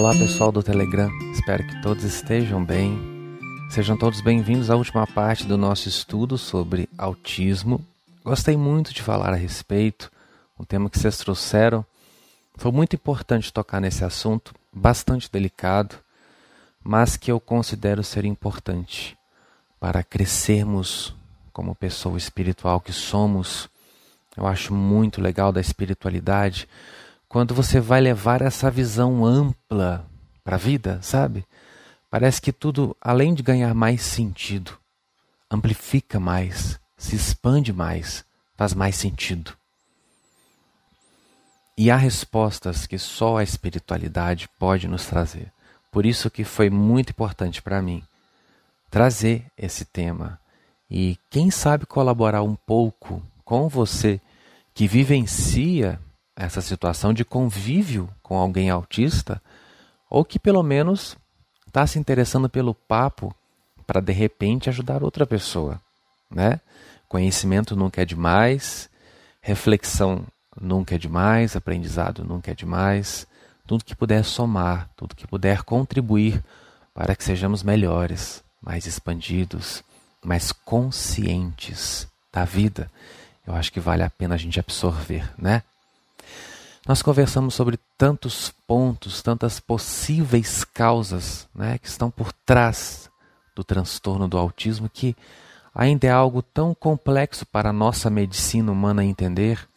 Olá pessoal do Telegram, espero que todos estejam bem. Sejam todos bem-vindos à última parte do nosso estudo sobre autismo. Gostei muito de falar a respeito, o tema que vocês trouxeram. Foi muito importante tocar nesse assunto, bastante delicado, mas que eu considero ser importante para crescermos como pessoa espiritual que somos. Eu acho muito legal da espiritualidade quando você vai levar essa visão ampla para a vida, sabe? Parece que tudo, além de ganhar mais sentido, amplifica mais, se expande mais, faz mais sentido. E há respostas que só a espiritualidade pode nos trazer. Por isso que foi muito importante para mim trazer esse tema e quem sabe colaborar um pouco com você que vivencia essa situação de convívio com alguém autista, ou que pelo menos está se interessando pelo papo para de repente ajudar outra pessoa, né? Conhecimento nunca é demais, reflexão nunca é demais, aprendizado nunca é demais. Tudo que puder somar, tudo que puder contribuir para que sejamos melhores, mais expandidos, mais conscientes da vida, eu acho que vale a pena a gente absorver, né? Nós conversamos sobre tantos pontos, tantas possíveis causas né, que estão por trás do transtorno do autismo que ainda é algo tão complexo para a nossa medicina humana entender,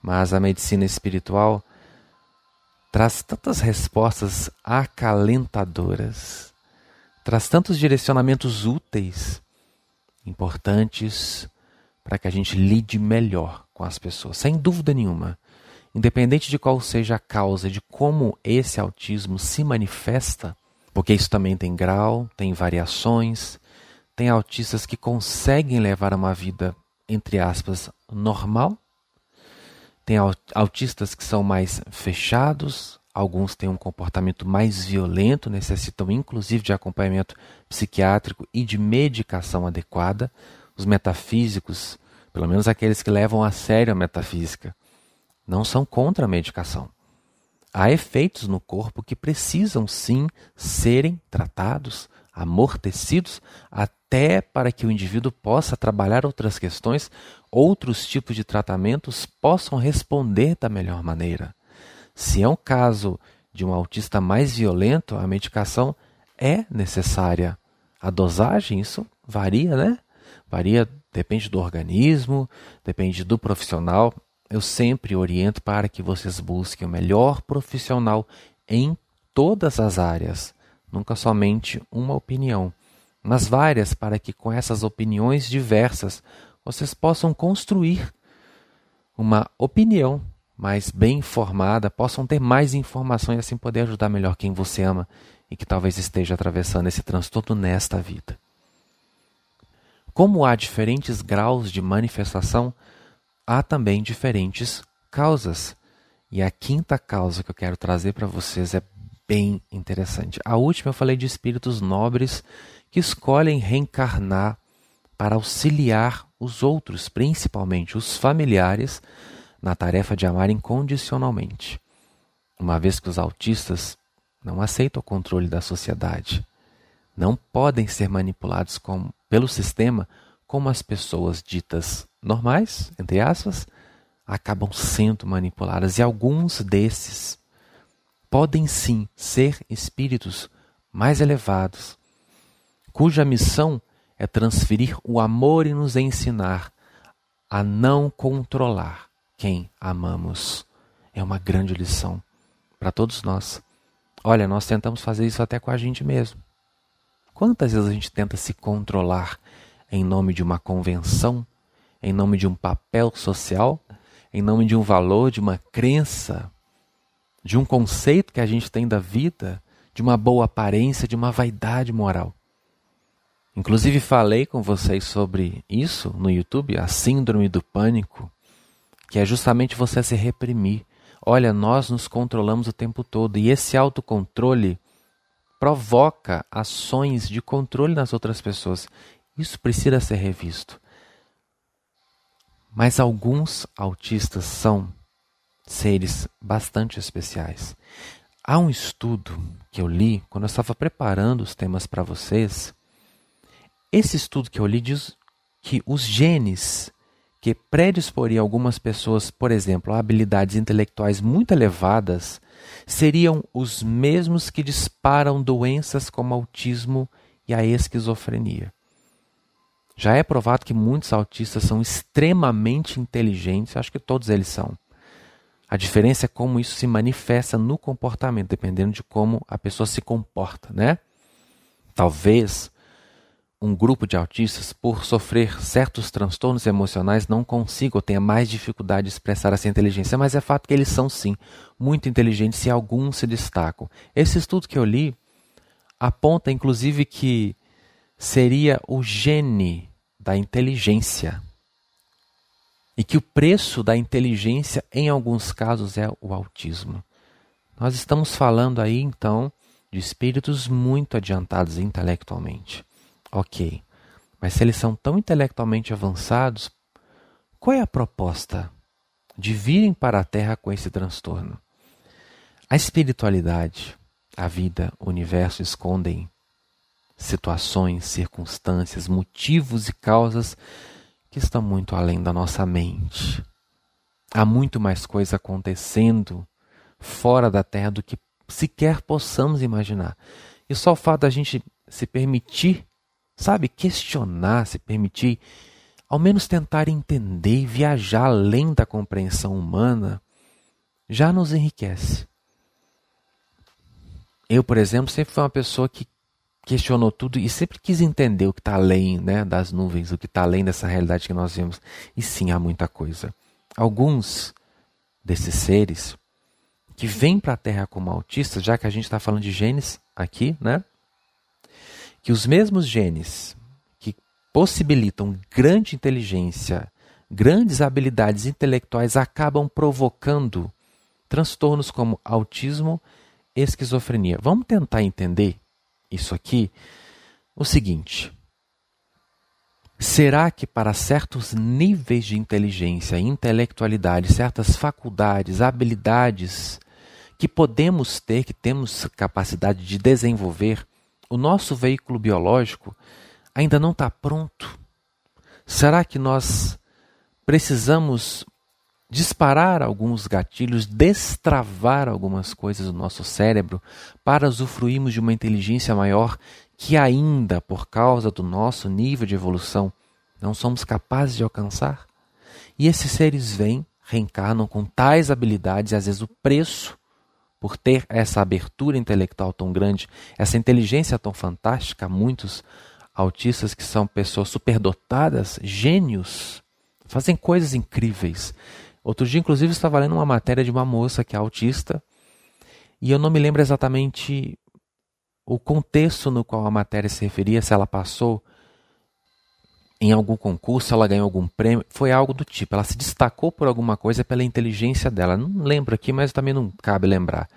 mas a medicina espiritual traz tantas respostas acalentadoras, traz tantos direcionamentos úteis, importantes, para que a gente lide melhor com as pessoas, sem dúvida nenhuma. Independente de qual seja a causa, de como esse autismo se manifesta, porque isso também tem grau, tem variações, tem autistas que conseguem levar uma vida, entre aspas, normal, tem autistas que são mais fechados, alguns têm um comportamento mais violento, necessitam inclusive de acompanhamento psiquiátrico e de medicação adequada. Os metafísicos, pelo menos aqueles que levam a sério a metafísica, não são contra a medicação. Há efeitos no corpo que precisam sim serem tratados, amortecidos, até para que o indivíduo possa trabalhar outras questões, outros tipos de tratamentos possam responder da melhor maneira. Se é um caso de um autista mais violento, a medicação é necessária. A dosagem, isso varia, né? Varia, depende do organismo, depende do profissional eu sempre oriento para que vocês busquem o melhor profissional em todas as áreas, nunca somente uma opinião, mas várias para que com essas opiniões diversas vocês possam construir uma opinião mais bem informada, possam ter mais informação e assim poder ajudar melhor quem você ama e que talvez esteja atravessando esse transtorno nesta vida. Como há diferentes graus de manifestação, há também diferentes causas. E a quinta causa que eu quero trazer para vocês é bem interessante. A última eu falei de espíritos nobres que escolhem reencarnar para auxiliar os outros, principalmente os familiares, na tarefa de amar incondicionalmente. Uma vez que os autistas não aceitam o controle da sociedade, não podem ser manipulados pelo sistema como as pessoas ditas normais, entre aspas, acabam sendo manipuladas. E alguns desses podem sim ser espíritos mais elevados, cuja missão é transferir o amor e nos ensinar a não controlar quem amamos. É uma grande lição para todos nós. Olha, nós tentamos fazer isso até com a gente mesmo. Quantas vezes a gente tenta se controlar em nome de uma convenção em nome de um papel social, em nome de um valor, de uma crença, de um conceito que a gente tem da vida, de uma boa aparência, de uma vaidade moral. Inclusive falei com vocês sobre isso no YouTube, a síndrome do pânico, que é justamente você se reprimir. Olha, nós nos controlamos o tempo todo e esse autocontrole provoca ações de controle nas outras pessoas. Isso precisa ser revisto. Mas alguns autistas são seres bastante especiais. Há um estudo que eu li quando eu estava preparando os temas para vocês. Esse estudo que eu li diz que os genes que predisporiam algumas pessoas, por exemplo, a habilidades intelectuais muito elevadas, seriam os mesmos que disparam doenças como autismo e a esquizofrenia. Já é provado que muitos autistas são extremamente inteligentes, acho que todos eles são. A diferença é como isso se manifesta no comportamento, dependendo de como a pessoa se comporta, né? Talvez um grupo de autistas, por sofrer certos transtornos emocionais, não consiga ou tenha mais dificuldade de expressar essa inteligência, mas é fato que eles são sim muito inteligentes e alguns se destacam. Esse estudo que eu li aponta inclusive que seria o gene da inteligência. E que o preço da inteligência, em alguns casos, é o autismo. Nós estamos falando aí, então, de espíritos muito adiantados intelectualmente. Ok, mas se eles são tão intelectualmente avançados, qual é a proposta de virem para a Terra com esse transtorno? A espiritualidade, a vida, o universo escondem situações, circunstâncias, motivos e causas que estão muito além da nossa mente. Há muito mais coisa acontecendo fora da Terra do que sequer possamos imaginar. E só o fato da gente se permitir sabe, questionar, se permitir, ao menos tentar entender e viajar além da compreensão humana, já nos enriquece. Eu, por exemplo, sempre fui uma pessoa que questionou tudo e sempre quis entender o que está além né, das nuvens, o que está além dessa realidade que nós vemos. E sim, há muita coisa. Alguns desses seres que vêm para a Terra como autistas, já que a gente está falando de genes aqui, né? que os mesmos genes que possibilitam grande inteligência, grandes habilidades intelectuais acabam provocando transtornos como autismo, esquizofrenia. Vamos tentar entender isso aqui. O seguinte: será que para certos níveis de inteligência, intelectualidade, certas faculdades, habilidades que podemos ter, que temos capacidade de desenvolver, o nosso veículo biológico ainda não está pronto? Será que nós precisamos disparar alguns gatilhos, destravar algumas coisas do nosso cérebro para usufruirmos de uma inteligência maior que ainda, por causa do nosso nível de evolução, não somos capazes de alcançar? E esses seres vêm, reencarnam com tais habilidades e às vezes o preço por ter essa abertura intelectual tão grande, essa inteligência tão fantástica, muitos autistas que são pessoas superdotadas, gênios, fazem coisas incríveis. Outro dia, inclusive, estava lendo uma matéria de uma moça que é autista, e eu não me lembro exatamente o contexto no qual a matéria se referia, se ela passou em algum concurso, ela ganhou algum prêmio, foi algo do tipo. Ela se destacou por alguma coisa pela inteligência dela. Não lembro aqui, mas também não cabe lembrar.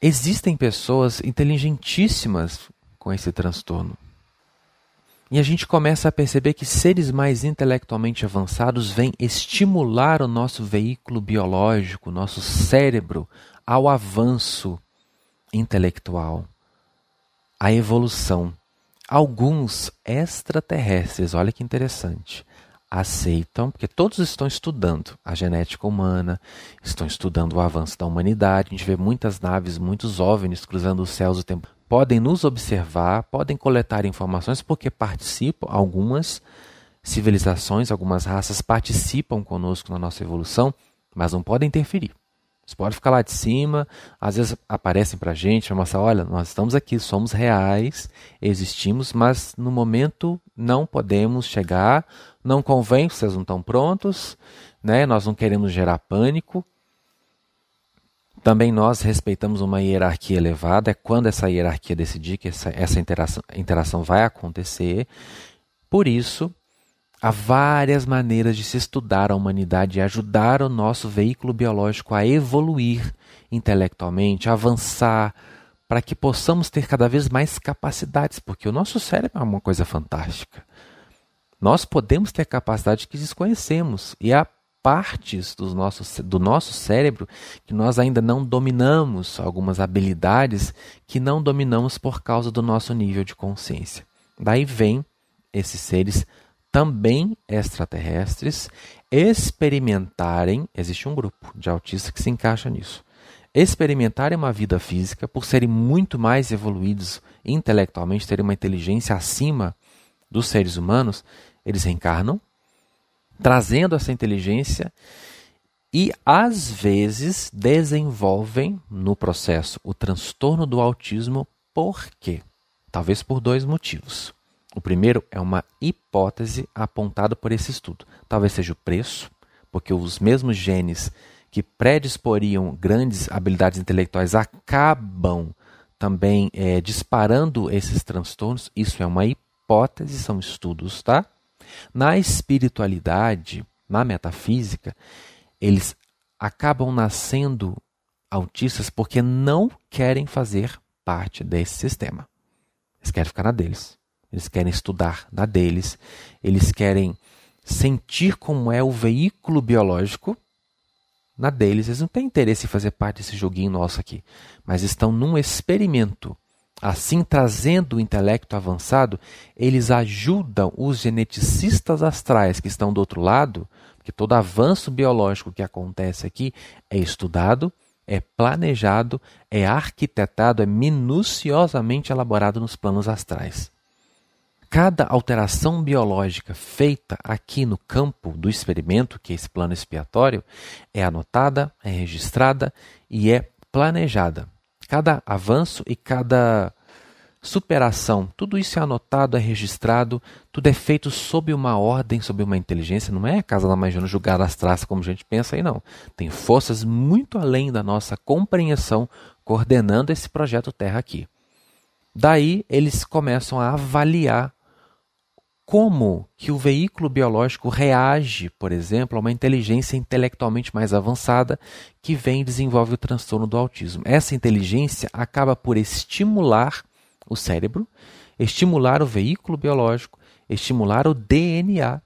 Existem pessoas inteligentíssimas com esse transtorno. E a gente começa a perceber que seres mais intelectualmente avançados vêm estimular o nosso veículo biológico, nosso cérebro, ao avanço intelectual, à evolução. Alguns extraterrestres, olha que interessante, aceitam, porque todos estão estudando a genética humana, estão estudando o avanço da humanidade. A gente vê muitas naves, muitos OVNIs cruzando os céus o tempo. Podem nos observar, podem coletar informações, porque participam, algumas civilizações, algumas raças participam conosco na nossa evolução, mas não podem interferir. Você pode ficar lá de cima, às vezes aparecem para a gente, para mostrar, olha, nós estamos aqui, somos reais, existimos, mas no momento não podemos chegar, não convém, vocês não estão prontos, né? nós não queremos gerar pânico. Também nós respeitamos uma hierarquia elevada, é quando essa hierarquia decidir que essa, essa interação, interação vai acontecer. Por isso, Há várias maneiras de se estudar a humanidade e ajudar o nosso veículo biológico a evoluir intelectualmente, a avançar, para que possamos ter cada vez mais capacidades, porque o nosso cérebro é uma coisa fantástica. Nós podemos ter capacidade que desconhecemos e a partes do nosso, do nosso cérebro que nós ainda não dominamos, algumas habilidades que não dominamos por causa do nosso nível de consciência. Daí vem esses seres também extraterrestres experimentarem, existe um grupo de autistas que se encaixa nisso, experimentarem uma vida física por serem muito mais evoluídos intelectualmente, terem uma inteligência acima dos seres humanos, eles reencarnam, trazendo essa inteligência e às vezes desenvolvem no processo o transtorno do autismo por quê? Talvez por dois motivos. O primeiro é uma hipótese apontada por esse estudo. Talvez seja o preço, porque os mesmos genes que predisporiam grandes habilidades intelectuais acabam também é, disparando esses transtornos. Isso é uma hipótese, são estudos, tá? Na espiritualidade, na metafísica, eles acabam nascendo autistas porque não querem fazer parte desse sistema. Eles querem ficar na deles. Eles querem estudar na deles. Eles querem sentir como é o veículo biológico na deles. Eles não têm interesse em fazer parte desse joguinho nosso aqui, mas estão num experimento. Assim, trazendo o intelecto avançado, eles ajudam os geneticistas astrais que estão do outro lado, porque todo avanço biológico que acontece aqui é estudado, é planejado, é arquitetado, é minuciosamente elaborado nos planos astrais. Cada alteração biológica feita aqui no campo do experimento, que é esse plano expiatório, é anotada, é registrada e é planejada. Cada avanço e cada superação, tudo isso é anotado, é registrado, tudo é feito sob uma ordem, sob uma inteligência. Não é a casa da Majana julgada às traças como a gente pensa aí, não. Tem forças muito além da nossa compreensão coordenando esse projeto Terra aqui. Daí eles começam a avaliar como que o veículo biológico reage, por exemplo, a uma inteligência intelectualmente mais avançada que vem e desenvolve o transtorno do autismo. Essa inteligência acaba por estimular o cérebro, estimular o veículo biológico, estimular o DNA,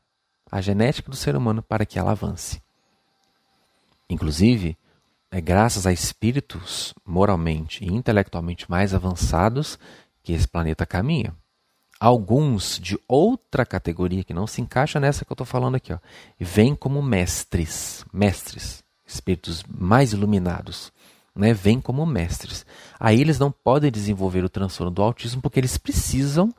a genética do ser humano, para que ela avance. Inclusive, é graças a espíritos moralmente e intelectualmente mais avançados que esse planeta caminha alguns de outra categoria que não se encaixa nessa que eu estou falando aqui, ó, vêm como mestres, mestres, espíritos mais iluminados, né, vêm como mestres. Aí eles não podem desenvolver o transtorno do autismo porque eles precisam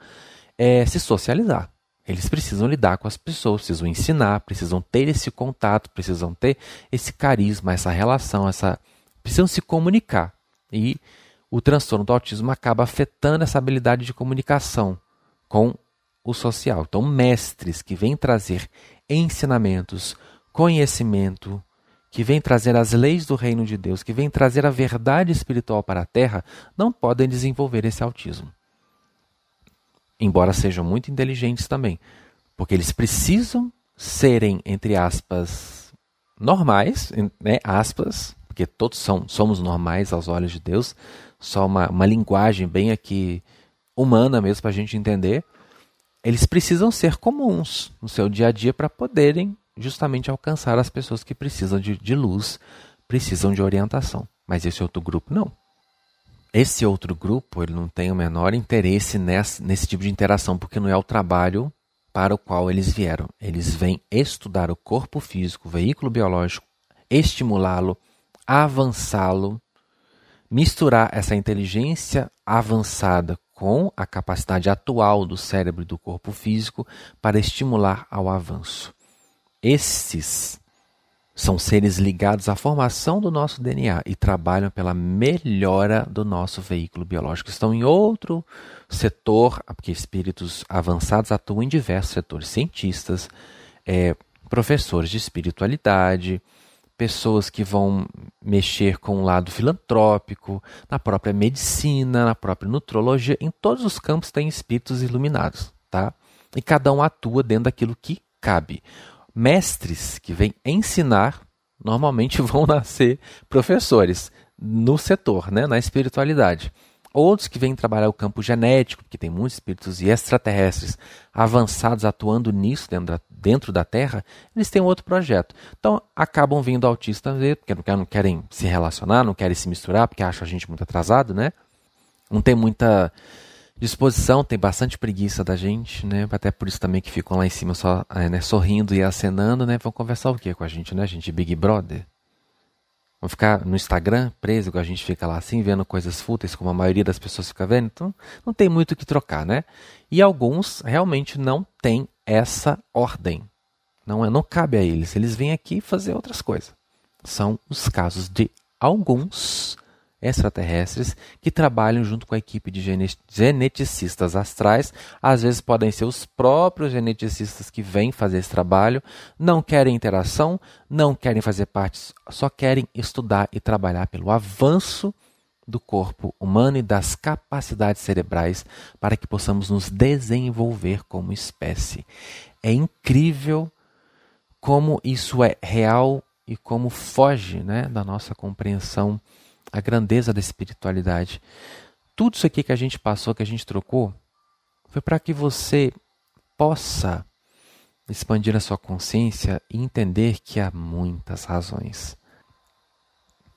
é, se socializar. Eles precisam lidar com as pessoas, precisam ensinar, precisam ter esse contato, precisam ter esse carisma, essa relação, essa precisam se comunicar. E o transtorno do autismo acaba afetando essa habilidade de comunicação com o social. Então, mestres que vêm trazer ensinamentos, conhecimento, que vêm trazer as leis do reino de Deus, que vêm trazer a verdade espiritual para a terra, não podem desenvolver esse autismo. Embora sejam muito inteligentes também, porque eles precisam serem, entre aspas, normais, né, aspas, porque todos são, somos normais aos olhos de Deus, só uma, uma linguagem bem aqui humana mesmo para a gente entender, eles precisam ser comuns no seu dia a dia para poderem justamente alcançar as pessoas que precisam de, de luz, precisam de orientação. Mas esse outro grupo não. Esse outro grupo ele não tem o menor interesse nesse, tipo de interação, porque não é o trabalho para o qual eles vieram. Eles vêm estudar o corpo físico, o veículo biológico, estimulá-lo, avançá-lo, misturar essa inteligência avançada com a capacidade atual do cérebro e do corpo físico para estimular ao avanço. Esses são seres ligados à formação do nosso DNA e trabalham pela melhora do nosso veículo biológico. Estão em outro setor, porque espíritos avançados atuam em diversos setores, cientistas, é, professores de espiritualidade, pessoas que vão mexer com o lado filantrópico, na própria medicina, na própria nutrologia, em todos os campos tem espíritos iluminados, tá? E cada um atua dentro daquilo que cabe. Mestres que vêm ensinar normalmente vão nascer professores no setor, né, na espiritualidade. Outros que vêm trabalhar o campo genético, porque tem muitos espíritos e extraterrestres avançados atuando nisso dentro da, dentro da Terra, eles têm outro projeto. Então acabam vindo autistas porque não querem se relacionar, não querem se misturar, porque acham a gente muito atrasado, né? Não tem muita disposição, tem bastante preguiça da gente, né? Até por isso também que ficam lá em cima só é, né, sorrindo e acenando, né? Vão conversar o quê com a gente, né, gente? Big Brother. Vão ficar no Instagram preso, que a gente fica lá assim, vendo coisas fúteis, como a maioria das pessoas fica vendo. Então, não tem muito o que trocar, né? E alguns realmente não têm essa ordem. Não, é, não cabe a eles. Eles vêm aqui fazer outras coisas. São os casos de alguns extraterrestres que trabalham junto com a equipe de geneticistas astrais. Às vezes podem ser os próprios geneticistas que vêm fazer esse trabalho, não querem interação, não querem fazer parte, só querem estudar e trabalhar pelo avanço do corpo humano e das capacidades cerebrais para que possamos nos desenvolver como espécie. É incrível como isso é real e como foge né, da nossa compreensão a grandeza da espiritualidade. Tudo isso aqui que a gente passou, que a gente trocou, foi para que você possa expandir a sua consciência e entender que há muitas razões.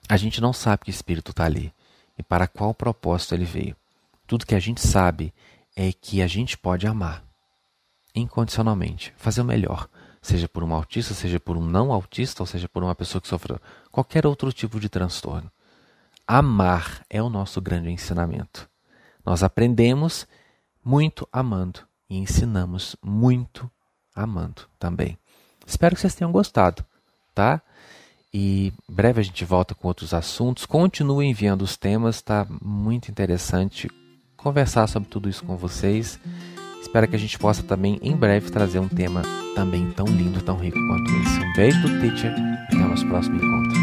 A gente não sabe que espírito está ali e para qual propósito ele veio. Tudo que a gente sabe é que a gente pode amar incondicionalmente, fazer o melhor, seja por um autista, seja por um não autista, ou seja por uma pessoa que sofreu qualquer outro tipo de transtorno. Amar é o nosso grande ensinamento. Nós aprendemos muito amando e ensinamos muito amando também. Espero que vocês tenham gostado, tá? E breve a gente volta com outros assuntos. Continue enviando os temas, está muito interessante conversar sobre tudo isso com vocês. Espero que a gente possa também em breve trazer um tema também tão lindo, tão rico quanto esse. Um beijo do teacher, até o nosso próximo encontro.